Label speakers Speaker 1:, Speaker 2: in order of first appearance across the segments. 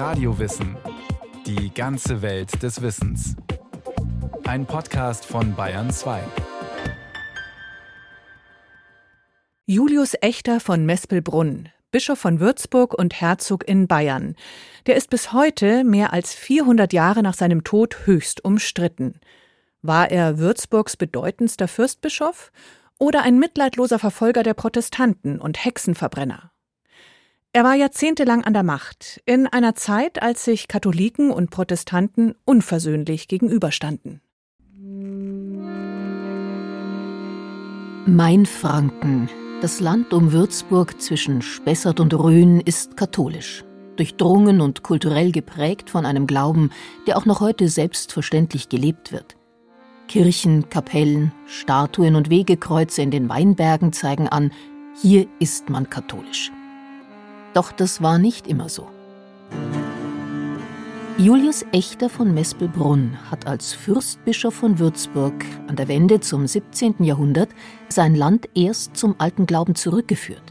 Speaker 1: Radiowissen. Die ganze Welt des Wissens. Ein Podcast von Bayern 2.
Speaker 2: Julius Echter von Mespelbrunn, Bischof von Würzburg und Herzog in Bayern. Der ist bis heute, mehr als 400 Jahre nach seinem Tod, höchst umstritten. War er Würzburgs bedeutendster Fürstbischof oder ein mitleidloser Verfolger der Protestanten und Hexenverbrenner? Er war jahrzehntelang an der Macht, in einer Zeit, als sich Katholiken und Protestanten unversöhnlich gegenüberstanden.
Speaker 3: Mainfranken, das Land um Würzburg zwischen Spessart und Rhön, ist katholisch, durchdrungen und kulturell geprägt von einem Glauben, der auch noch heute selbstverständlich gelebt wird. Kirchen, Kapellen, Statuen und Wegekreuze in den Weinbergen zeigen an, hier ist man katholisch. Doch das war nicht immer so. Julius Echter von Mespelbrunn hat als Fürstbischof von Würzburg an der Wende zum 17. Jahrhundert sein Land erst zum alten Glauben zurückgeführt.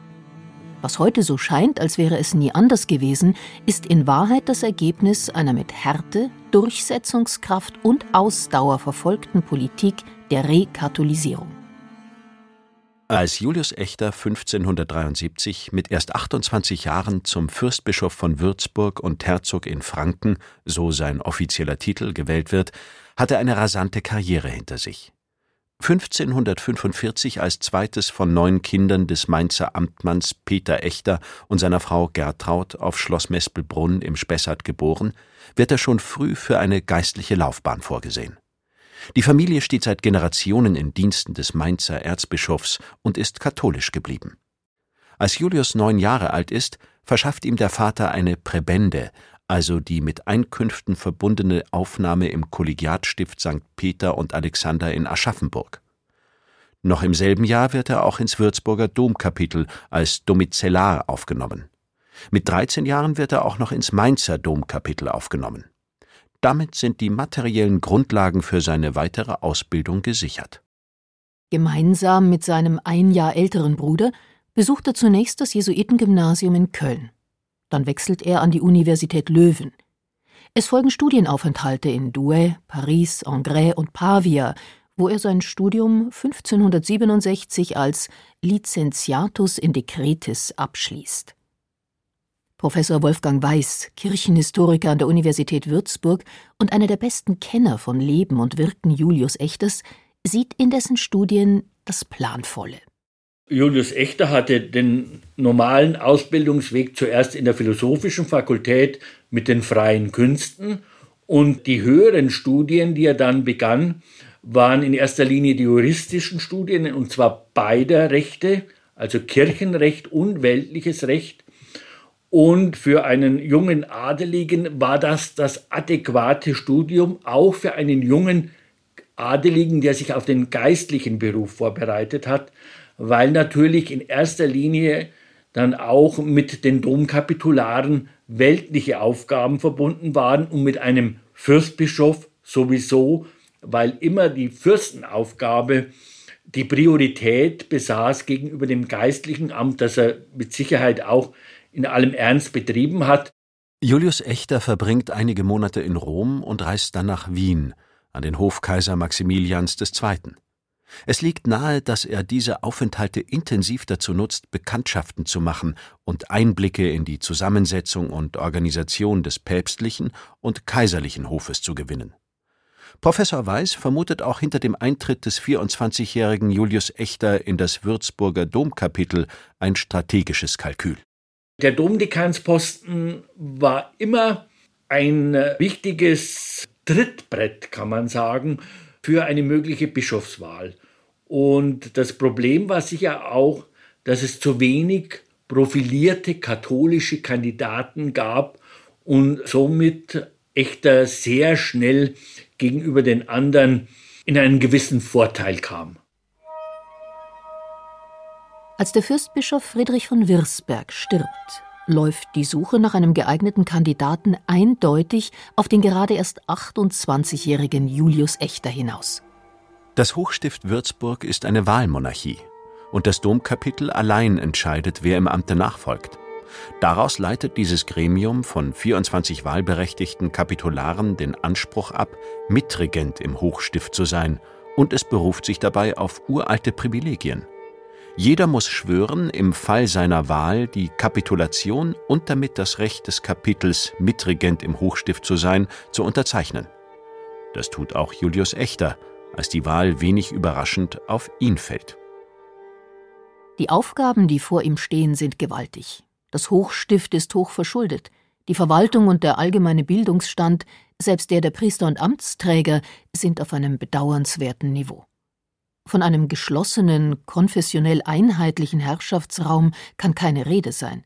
Speaker 3: Was heute so scheint, als wäre es nie anders gewesen, ist in Wahrheit das Ergebnis einer mit Härte, Durchsetzungskraft und Ausdauer verfolgten Politik der Rekatholisierung.
Speaker 4: Als Julius Echter 1573 mit erst 28 Jahren zum Fürstbischof von Würzburg und Herzog in Franken, so sein offizieller Titel, gewählt wird, hat er eine rasante Karriere hinter sich. 1545 als zweites von neun Kindern des Mainzer Amtmanns Peter Echter und seiner Frau Gertraud auf Schloss Mespelbrunn im Spessart geboren, wird er schon früh für eine geistliche Laufbahn vorgesehen. Die Familie steht seit Generationen in Diensten des Mainzer Erzbischofs und ist katholisch geblieben. Als Julius neun Jahre alt ist, verschafft ihm der Vater eine Präbende, also die mit Einkünften verbundene Aufnahme im Kollegiatstift St. Peter und Alexander in Aschaffenburg. Noch im selben Jahr wird er auch ins Würzburger Domkapitel als Domizellar aufgenommen. Mit 13 Jahren wird er auch noch ins Mainzer Domkapitel aufgenommen. Damit sind die materiellen Grundlagen für seine weitere Ausbildung gesichert.
Speaker 3: Gemeinsam mit seinem ein Jahr älteren Bruder besucht er zunächst das Jesuitengymnasium in Köln. Dann wechselt er an die Universität Löwen. Es folgen Studienaufenthalte in Douai, Paris, Angers und Pavia, wo er sein Studium 1567 als Licentiatus in Decretis abschließt. Professor Wolfgang Weiß, Kirchenhistoriker an der Universität Würzburg und einer der besten Kenner von Leben und Wirken Julius Echters, sieht in dessen Studien das Planvolle.
Speaker 5: Julius Echter hatte den normalen Ausbildungsweg zuerst in der philosophischen Fakultät mit den freien Künsten und die höheren Studien, die er dann begann, waren in erster Linie die juristischen Studien und zwar beider Rechte, also Kirchenrecht und weltliches Recht und für einen jungen Adeligen war das das adäquate Studium, auch für einen jungen Adeligen, der sich auf den geistlichen Beruf vorbereitet hat, weil natürlich in erster Linie dann auch mit den Domkapitularen weltliche Aufgaben verbunden waren und mit einem Fürstbischof sowieso, weil immer die Fürstenaufgabe die Priorität besaß gegenüber dem geistlichen Amt, das er mit Sicherheit auch in allem Ernst betrieben hat.
Speaker 4: Julius Echter verbringt einige Monate in Rom und reist dann nach Wien, an den Hof Kaiser Maximilians II. Es liegt nahe, dass er diese Aufenthalte intensiv dazu nutzt, Bekanntschaften zu machen und Einblicke in die Zusammensetzung und Organisation des päpstlichen und kaiserlichen Hofes zu gewinnen. Professor Weiß vermutet auch hinter dem Eintritt des 24-jährigen Julius Echter in das Würzburger Domkapitel ein strategisches Kalkül.
Speaker 5: Der Domdekansposten war immer ein wichtiges Trittbrett, kann man sagen, für eine mögliche Bischofswahl. Und das Problem war sicher auch, dass es zu wenig profilierte katholische Kandidaten gab und somit echter sehr schnell gegenüber den anderen in einen gewissen Vorteil kam.
Speaker 3: Als der Fürstbischof Friedrich von Wirsberg stirbt, läuft die Suche nach einem geeigneten Kandidaten eindeutig auf den gerade erst 28-jährigen Julius Echter hinaus.
Speaker 4: Das Hochstift Würzburg ist eine Wahlmonarchie und das Domkapitel allein entscheidet, wer im Amte nachfolgt. Daraus leitet dieses Gremium von 24 wahlberechtigten Kapitularen den Anspruch ab, Mitregent im Hochstift zu sein, und es beruft sich dabei auf uralte Privilegien. Jeder muss schwören, im Fall seiner Wahl die Kapitulation und damit das Recht des Kapitels, Mitregent im Hochstift zu sein, zu unterzeichnen. Das tut auch Julius Echter, als die Wahl wenig überraschend auf ihn fällt.
Speaker 3: Die Aufgaben, die vor ihm stehen, sind gewaltig. Das Hochstift ist hoch verschuldet. Die Verwaltung und der allgemeine Bildungsstand, selbst der der Priester und Amtsträger, sind auf einem bedauernswerten Niveau. Von einem geschlossenen, konfessionell einheitlichen Herrschaftsraum kann keine Rede sein.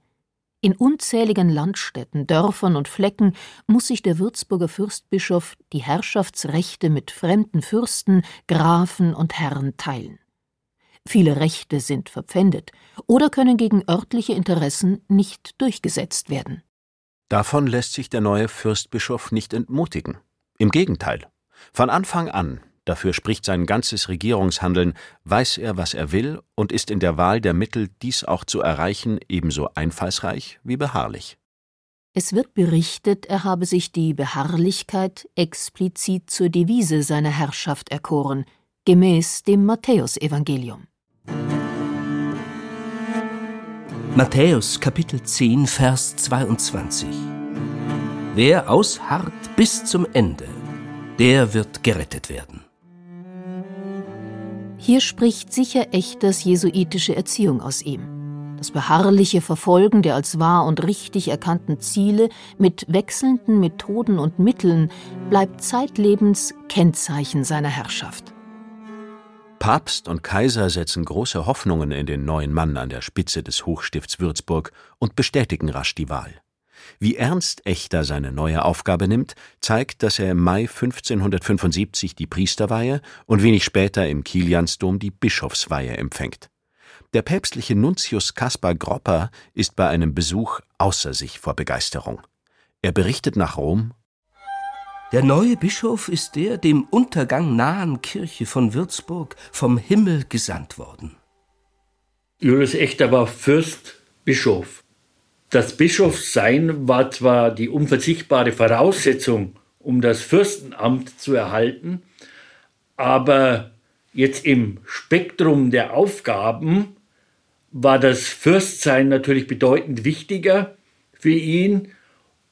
Speaker 3: In unzähligen Landstädten, Dörfern und Flecken muss sich der Würzburger Fürstbischof die Herrschaftsrechte mit fremden Fürsten, Grafen und Herren teilen. Viele Rechte sind verpfändet oder können gegen örtliche Interessen nicht durchgesetzt werden.
Speaker 4: Davon lässt sich der neue Fürstbischof nicht entmutigen. Im Gegenteil. Von Anfang an, dafür spricht sein ganzes Regierungshandeln, weiß er, was er will und ist in der Wahl der Mittel, dies auch zu erreichen, ebenso einfallsreich wie beharrlich.
Speaker 3: Es wird berichtet, er habe sich die Beharrlichkeit explizit zur Devise seiner Herrschaft erkoren, gemäß dem Matthäusevangelium.
Speaker 6: Matthäus Kapitel 10, Vers 22. Wer ausharrt bis zum Ende, der wird gerettet werden.
Speaker 3: Hier spricht sicher Echters jesuitische Erziehung aus ihm. Das beharrliche Verfolgen der als wahr und richtig erkannten Ziele mit wechselnden Methoden und Mitteln bleibt zeitlebens Kennzeichen seiner Herrschaft.
Speaker 4: Papst und Kaiser setzen große Hoffnungen in den neuen Mann an der Spitze des Hochstifts Würzburg und bestätigen rasch die Wahl. Wie ernst Echter seine neue Aufgabe nimmt, zeigt, dass er im Mai 1575 die Priesterweihe und wenig später im Kiliansdom die Bischofsweihe empfängt. Der päpstliche Nuntius Kaspar Gropper ist bei einem Besuch außer sich vor Begeisterung. Er berichtet nach Rom
Speaker 6: der neue Bischof ist der dem Untergang nahen Kirche von Würzburg vom Himmel gesandt worden.
Speaker 5: Julius Echter war Fürstbischof. Das Bischofssein war zwar die unverzichtbare Voraussetzung, um das Fürstenamt zu erhalten, aber jetzt im Spektrum der Aufgaben war das Fürstsein natürlich bedeutend wichtiger für ihn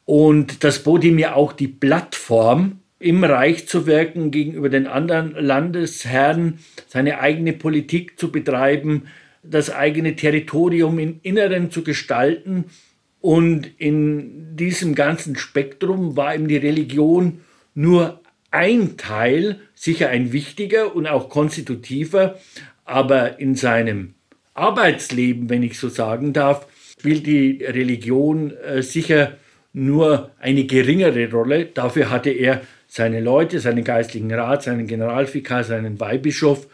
Speaker 5: und das bot ihm ja auch die Plattform, im Reich zu wirken, gegenüber den anderen Landesherren, seine eigene Politik zu betreiben, das eigene Territorium im Inneren zu gestalten. Und in diesem ganzen Spektrum war ihm die Religion nur ein Teil, sicher ein wichtiger und auch konstitutiver, aber in seinem Arbeitsleben, wenn ich so sagen darf, spielt die Religion äh, sicher nur eine geringere Rolle. Dafür hatte er seine Leute, seinen geistlichen Rat, seinen Generalvikar, seinen Weihbischof.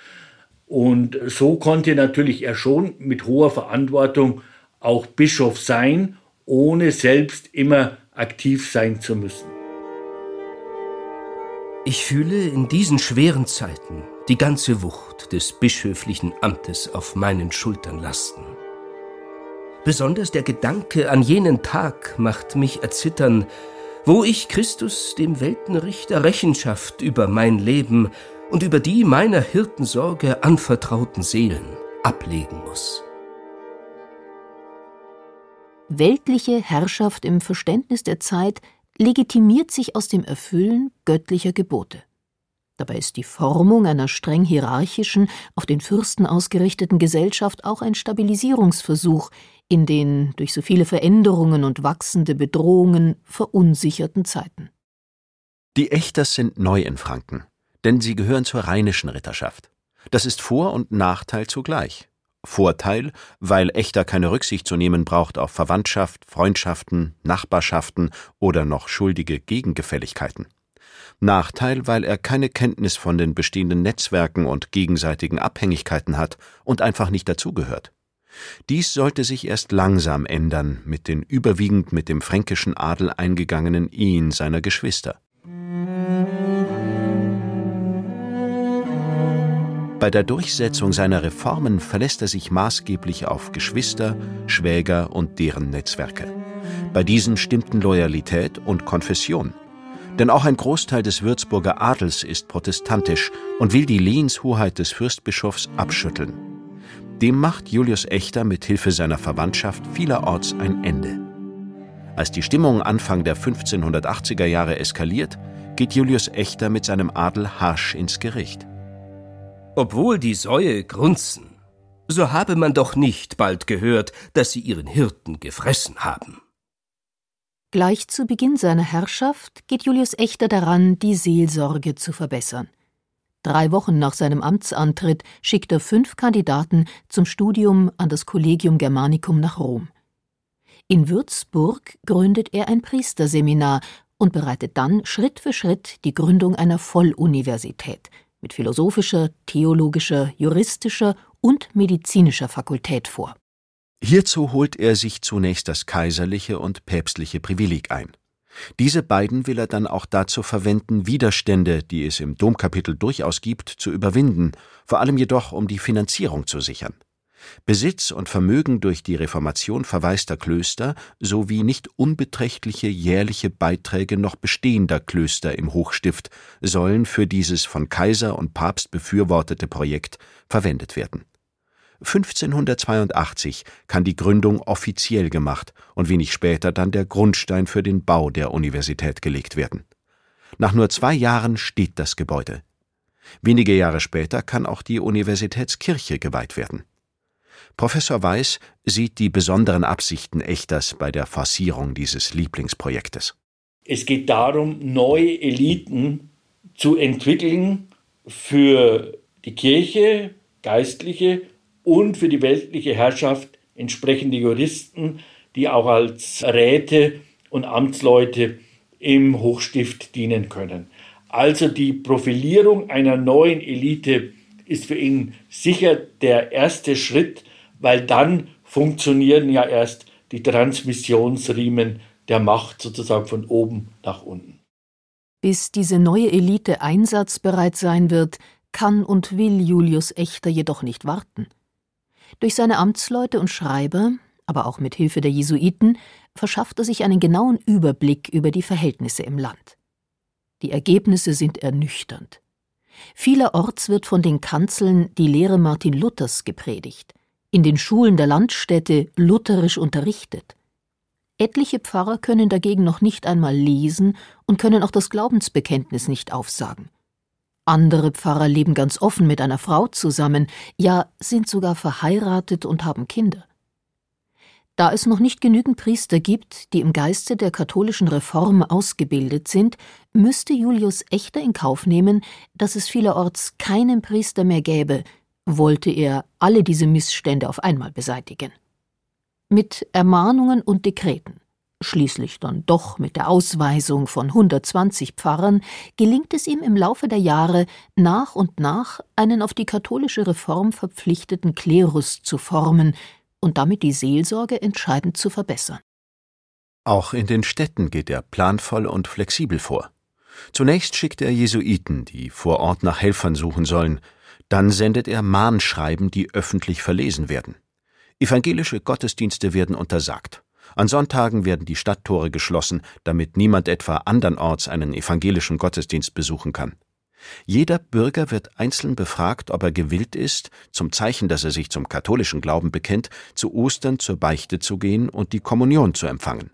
Speaker 5: Und so konnte natürlich er schon mit hoher Verantwortung auch Bischof sein, ohne selbst immer aktiv sein zu müssen.
Speaker 6: Ich fühle in diesen schweren Zeiten die ganze Wucht des bischöflichen Amtes auf meinen Schultern lasten. Besonders der Gedanke an jenen Tag macht mich erzittern, wo ich Christus, dem Weltenrichter, Rechenschaft über mein Leben und über die meiner Hirtensorge anvertrauten Seelen ablegen muss.
Speaker 3: Weltliche Herrschaft im Verständnis der Zeit legitimiert sich aus dem Erfüllen göttlicher Gebote. Dabei ist die Formung einer streng hierarchischen, auf den Fürsten ausgerichteten Gesellschaft auch ein Stabilisierungsversuch, in den durch so viele Veränderungen und wachsende Bedrohungen verunsicherten Zeiten.
Speaker 4: Die Echters sind neu in Franken, denn sie gehören zur rheinischen Ritterschaft. Das ist Vor- und Nachteil zugleich. Vorteil, weil Echter keine Rücksicht zu nehmen braucht auf Verwandtschaft, Freundschaften, Nachbarschaften oder noch schuldige Gegengefälligkeiten. Nachteil, weil er keine Kenntnis von den bestehenden Netzwerken und gegenseitigen Abhängigkeiten hat und einfach nicht dazugehört. Dies sollte sich erst langsam ändern mit den überwiegend mit dem fränkischen Adel eingegangenen Ehen seiner Geschwister. Bei der Durchsetzung seiner Reformen verlässt er sich maßgeblich auf Geschwister, Schwäger und deren Netzwerke. Bei diesen stimmten Loyalität und Konfession. Denn auch ein Großteil des Würzburger Adels ist protestantisch und will die Lehenshoheit des Fürstbischofs abschütteln. Dem macht Julius Echter mit Hilfe seiner Verwandtschaft vielerorts ein Ende. Als die Stimmung Anfang der 1580er Jahre eskaliert, geht Julius Echter mit seinem Adel harsch ins Gericht.
Speaker 6: Obwohl die Säue grunzen, so habe man doch nicht bald gehört, dass sie ihren Hirten gefressen haben.
Speaker 3: Gleich zu Beginn seiner Herrschaft geht Julius Echter daran, die Seelsorge zu verbessern. Drei Wochen nach seinem Amtsantritt schickt er fünf Kandidaten zum Studium an das Collegium Germanicum nach Rom. In Würzburg gründet er ein Priesterseminar und bereitet dann Schritt für Schritt die Gründung einer Volluniversität – mit philosophischer, theologischer, juristischer und medizinischer Fakultät vor.
Speaker 4: Hierzu holt er sich zunächst das kaiserliche und päpstliche Privileg ein. Diese beiden will er dann auch dazu verwenden, Widerstände, die es im Domkapitel durchaus gibt, zu überwinden, vor allem jedoch um die Finanzierung zu sichern. Besitz und Vermögen durch die Reformation verwaister Klöster sowie nicht unbeträchtliche jährliche Beiträge noch bestehender Klöster im Hochstift sollen für dieses von Kaiser und Papst befürwortete Projekt verwendet werden. 1582 kann die Gründung offiziell gemacht und wenig später dann der Grundstein für den Bau der Universität gelegt werden. Nach nur zwei Jahren steht das Gebäude. Wenige Jahre später kann auch die Universitätskirche geweiht werden. Professor Weiß sieht die besonderen Absichten Echters bei der Forcierung dieses Lieblingsprojektes.
Speaker 5: Es geht darum, neue Eliten zu entwickeln für die Kirche, Geistliche und für die weltliche Herrschaft entsprechende Juristen, die auch als Räte und Amtsleute im Hochstift dienen können. Also die Profilierung einer neuen Elite ist für ihn sicher der erste Schritt weil dann funktionieren ja erst die Transmissionsriemen der Macht sozusagen von oben nach unten.
Speaker 3: Bis diese neue Elite einsatzbereit sein wird, kann und will Julius Echter jedoch nicht warten. Durch seine Amtsleute und Schreiber, aber auch mit Hilfe der Jesuiten, verschafft er sich einen genauen Überblick über die Verhältnisse im Land. Die Ergebnisse sind ernüchternd. Vielerorts wird von den Kanzeln die Lehre Martin Luthers gepredigt in den Schulen der Landstädte lutherisch unterrichtet. Etliche Pfarrer können dagegen noch nicht einmal lesen und können auch das Glaubensbekenntnis nicht aufsagen. Andere Pfarrer leben ganz offen mit einer Frau zusammen, ja sind sogar verheiratet und haben Kinder. Da es noch nicht genügend Priester gibt, die im Geiste der katholischen Reform ausgebildet sind, müsste Julius Echter in Kauf nehmen, dass es vielerorts keinen Priester mehr gäbe, wollte er alle diese Missstände auf einmal beseitigen. Mit Ermahnungen und Dekreten, schließlich dann doch mit der Ausweisung von 120 Pfarrern, gelingt es ihm im Laufe der Jahre nach und nach einen auf die katholische Reform verpflichteten Klerus zu formen und damit die Seelsorge entscheidend zu verbessern.
Speaker 4: Auch in den Städten geht er planvoll und flexibel vor. Zunächst schickt er Jesuiten, die vor Ort nach Helfern suchen sollen, dann sendet er Mahnschreiben, die öffentlich verlesen werden. Evangelische Gottesdienste werden untersagt. An Sonntagen werden die Stadttore geschlossen, damit niemand etwa andernorts einen evangelischen Gottesdienst besuchen kann. Jeder Bürger wird einzeln befragt, ob er gewillt ist, zum Zeichen, dass er sich zum katholischen Glauben bekennt, zu Ostern zur Beichte zu gehen und die Kommunion zu empfangen.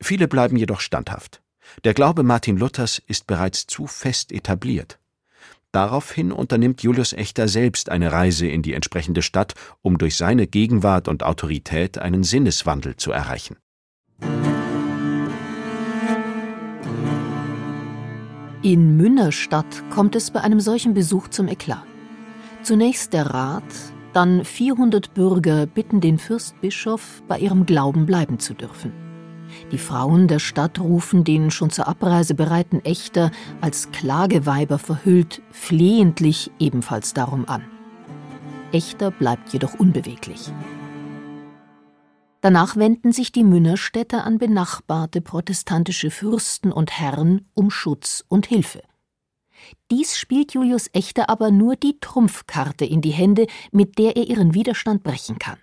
Speaker 4: Viele bleiben jedoch standhaft. Der Glaube Martin Luthers ist bereits zu fest etabliert. Daraufhin unternimmt Julius Echter selbst eine Reise in die entsprechende Stadt, um durch seine Gegenwart und Autorität einen Sinneswandel zu erreichen.
Speaker 3: In Münnerstadt kommt es bei einem solchen Besuch zum Eklat. Zunächst der Rat, dann 400 Bürger bitten den Fürstbischof, bei ihrem Glauben bleiben zu dürfen. Die Frauen der Stadt rufen den schon zur Abreise bereiten Ächter als Klageweiber verhüllt flehentlich ebenfalls darum an. Ächter bleibt jedoch unbeweglich. Danach wenden sich die Münnerstädter an benachbarte protestantische Fürsten und Herren um Schutz und Hilfe. Dies spielt Julius Echter aber nur die Trumpfkarte in die Hände, mit der er ihren Widerstand brechen kann.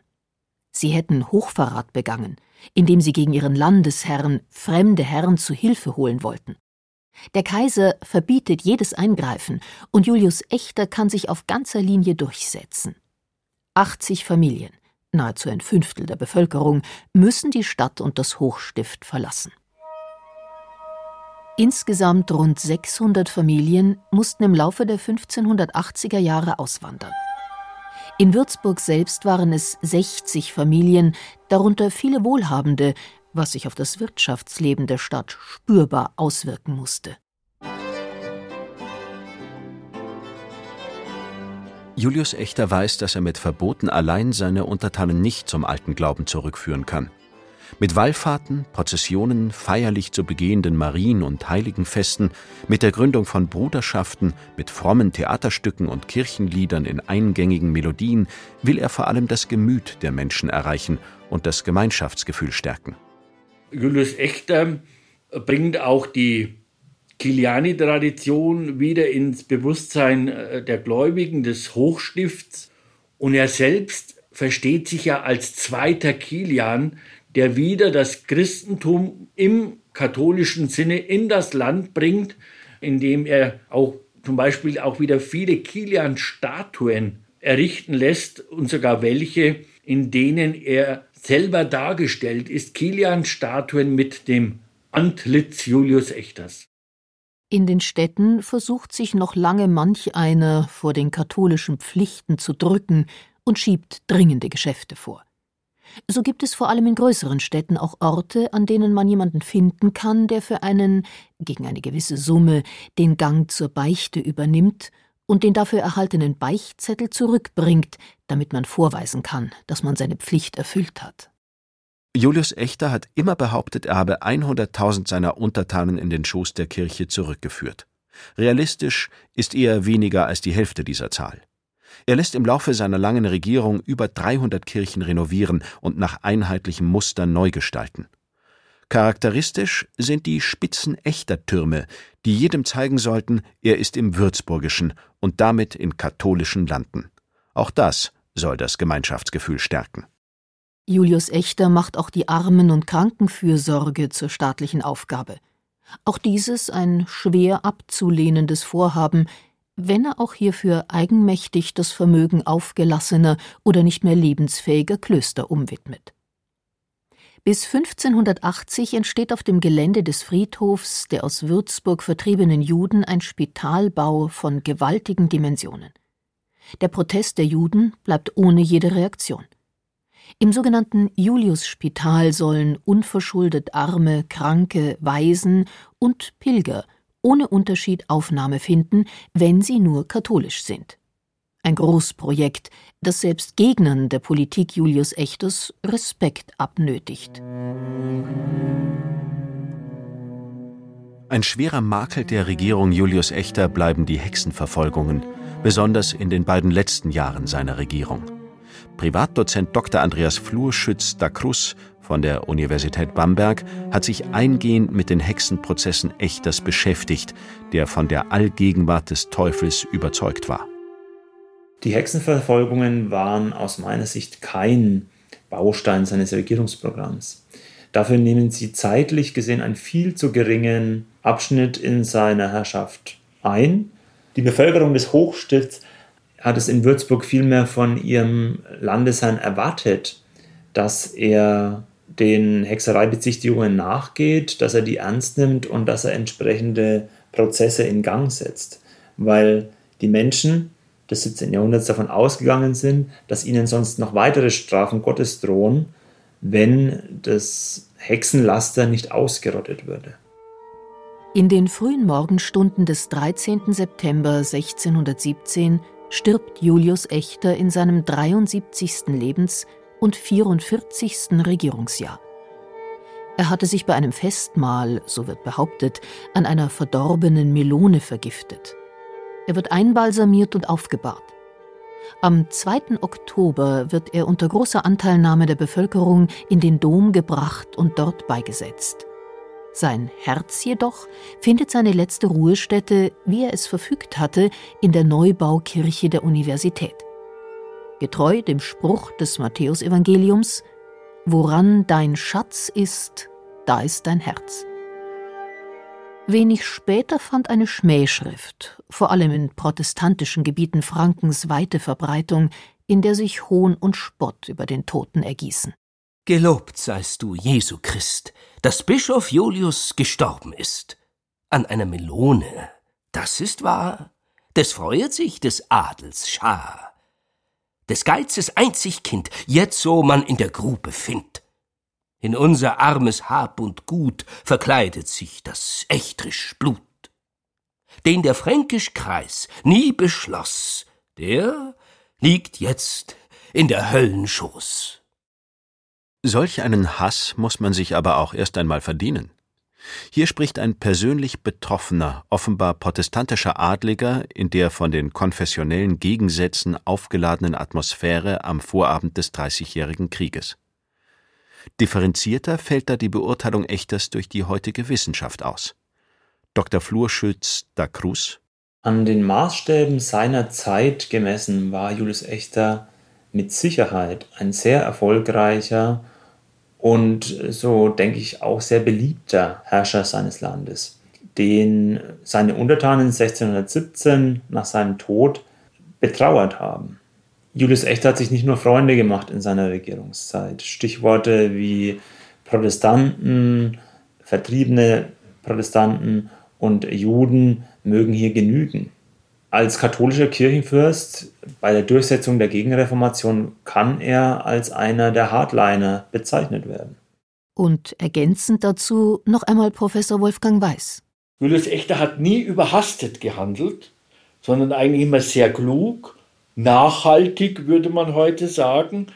Speaker 3: Sie hätten Hochverrat begangen, indem sie gegen ihren Landesherrn fremde Herren zu Hilfe holen wollten. Der Kaiser verbietet jedes Eingreifen und Julius Echter kann sich auf ganzer Linie durchsetzen. 80 Familien, nahezu ein Fünftel der Bevölkerung, müssen die Stadt und das Hochstift verlassen. Insgesamt rund 600 Familien mussten im Laufe der 1580er Jahre auswandern. In Würzburg selbst waren es 60 Familien, darunter viele Wohlhabende, was sich auf das Wirtschaftsleben der Stadt spürbar auswirken musste.
Speaker 4: Julius Echter weiß, dass er mit Verboten allein seine Untertanen nicht zum alten Glauben zurückführen kann. Mit Wallfahrten, Prozessionen, feierlich zu begehenden Marien- und Heiligenfesten, mit der Gründung von Bruderschaften, mit frommen Theaterstücken und Kirchenliedern in eingängigen Melodien will er vor allem das Gemüt der Menschen erreichen und das Gemeinschaftsgefühl stärken.
Speaker 5: Julius Echter bringt auch die Kiliani-Tradition wieder ins Bewusstsein äh, der Gläubigen des Hochstifts und er selbst versteht sich ja als zweiter Kilian, der wieder das Christentum im katholischen Sinne in das Land bringt, indem er auch zum Beispiel auch wieder viele Kilian-Statuen errichten lässt und sogar welche, in denen er selber dargestellt ist, Kilian-Statuen mit dem Antlitz Julius Echters.
Speaker 3: In den Städten versucht sich noch lange manch einer vor den katholischen Pflichten zu drücken und schiebt dringende Geschäfte vor. So gibt es vor allem in größeren Städten auch Orte, an denen man jemanden finden kann, der für einen, gegen eine gewisse Summe, den Gang zur Beichte übernimmt und den dafür erhaltenen Beichtzettel zurückbringt, damit man vorweisen kann, dass man seine Pflicht erfüllt hat.
Speaker 4: Julius Echter hat immer behauptet, er habe 100.000 seiner Untertanen in den Schoß der Kirche zurückgeführt. Realistisch ist eher weniger als die Hälfte dieser Zahl. Er lässt im Laufe seiner langen Regierung über 300 Kirchen renovieren und nach einheitlichem Muster neu gestalten. Charakteristisch sind die spitzen Echtertürme, die jedem zeigen sollten, er ist im Würzburgischen und damit in katholischen Landen. Auch das soll das Gemeinschaftsgefühl stärken.
Speaker 3: Julius Echter macht auch die Armen- und Krankenfürsorge zur staatlichen Aufgabe. Auch dieses ein schwer abzulehnendes Vorhaben, wenn er auch hierfür eigenmächtig das Vermögen aufgelassener oder nicht mehr lebensfähiger Klöster umwidmet. Bis 1580 entsteht auf dem Gelände des Friedhofs der aus Würzburg vertriebenen Juden ein Spitalbau von gewaltigen Dimensionen. Der Protest der Juden bleibt ohne jede Reaktion. Im sogenannten Juliusspital sollen unverschuldet Arme, Kranke, Waisen und Pilger ohne Unterschied Aufnahme finden, wenn sie nur katholisch sind. Ein Großprojekt, das selbst Gegnern der Politik Julius Echters Respekt abnötigt.
Speaker 4: Ein schwerer Makel der Regierung Julius Echter bleiben die Hexenverfolgungen, besonders in den beiden letzten Jahren seiner Regierung. Privatdozent Dr. Andreas Flurschütz da Cruz von der Universität Bamberg hat sich eingehend mit den Hexenprozessen Echters beschäftigt, der von der Allgegenwart des Teufels überzeugt war.
Speaker 7: Die Hexenverfolgungen waren aus meiner Sicht kein Baustein seines Regierungsprogramms. Dafür nehmen sie zeitlich gesehen einen viel zu geringen Abschnitt in seiner Herrschaft ein. Die Bevölkerung des Hochstifts hat es in Würzburg vielmehr von ihrem Landesherrn erwartet, dass er den Hexereibezichtigungen nachgeht, dass er die ernst nimmt und dass er entsprechende Prozesse in Gang setzt. Weil die Menschen des 17. Jahrhunderts davon ausgegangen sind, dass ihnen sonst noch weitere Strafen Gottes drohen, wenn das Hexenlaster nicht ausgerottet würde.
Speaker 3: In den frühen Morgenstunden des 13. September 1617 stirbt Julius Echter in seinem 73. Lebens- und 44. Regierungsjahr. Er hatte sich bei einem Festmahl, so wird behauptet, an einer verdorbenen Melone vergiftet. Er wird einbalsamiert und aufgebahrt. Am 2. Oktober wird er unter großer Anteilnahme der Bevölkerung in den Dom gebracht und dort beigesetzt. Sein Herz jedoch findet seine letzte Ruhestätte, wie er es verfügt hatte, in der Neubaukirche der Universität. Getreu dem Spruch des Matthäusevangeliums Woran dein Schatz ist, da ist dein Herz. Wenig später fand eine Schmähschrift, vor allem in protestantischen Gebieten Frankens, weite Verbreitung, in der sich Hohn und Spott über den Toten ergießen.
Speaker 6: Gelobt seist du, Jesu Christ, dass Bischof Julius gestorben ist. An einer Melone, das ist wahr. Des freuet sich des Adels Schar. Des Geizes einzig Kind, jetzo man in der Grube findt. In unser armes Hab und Gut verkleidet sich das echtrisch Blut. Den der fränkisch Kreis nie beschloss, der liegt jetzt in der Höllenschoß.
Speaker 4: Solch einen Hass muss man sich aber auch erst einmal verdienen. Hier spricht ein persönlich betroffener, offenbar protestantischer Adliger in der von den konfessionellen Gegensätzen aufgeladenen Atmosphäre am Vorabend des Dreißigjährigen Krieges. Differenzierter fällt da die Beurteilung Echters durch die heutige Wissenschaft aus. Dr. Flurschütz da Cruz
Speaker 7: An den Maßstäben seiner Zeit gemessen war Julius Echter mit Sicherheit ein sehr erfolgreicher und so denke ich auch sehr beliebter Herrscher seines Landes, den seine Untertanen 1617 nach seinem Tod betrauert haben. Julius Echter hat sich nicht nur Freunde gemacht in seiner Regierungszeit. Stichworte wie Protestanten, vertriebene Protestanten und Juden mögen hier genügen. Als katholischer Kirchenfürst bei der Durchsetzung der Gegenreformation kann er als einer der Hardliner bezeichnet werden.
Speaker 3: Und ergänzend dazu noch einmal Professor Wolfgang Weiß.
Speaker 5: Julius Echter hat nie überhastet gehandelt, sondern eigentlich immer sehr klug, nachhaltig, würde man heute sagen.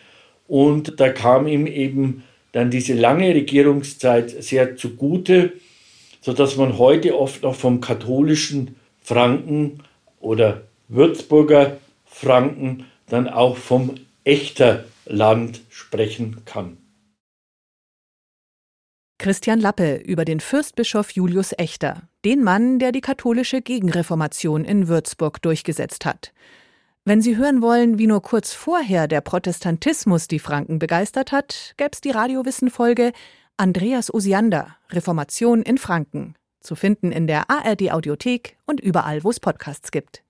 Speaker 5: Und da kam ihm eben dann diese lange Regierungszeit sehr zugute, sodass man heute oft noch vom katholischen Franken oder Würzburger Franken dann auch vom echter Land sprechen kann.
Speaker 2: Christian Lappe über den Fürstbischof Julius Echter, den Mann, der die katholische Gegenreformation in Würzburg durchgesetzt hat. Wenn Sie hören wollen, wie nur kurz vorher der Protestantismus die Franken begeistert hat, gäb's die Radiowissen-Folge Andreas Osiander, Reformation in Franken, zu finden in der ARD Audiothek und überall, wo es Podcasts gibt.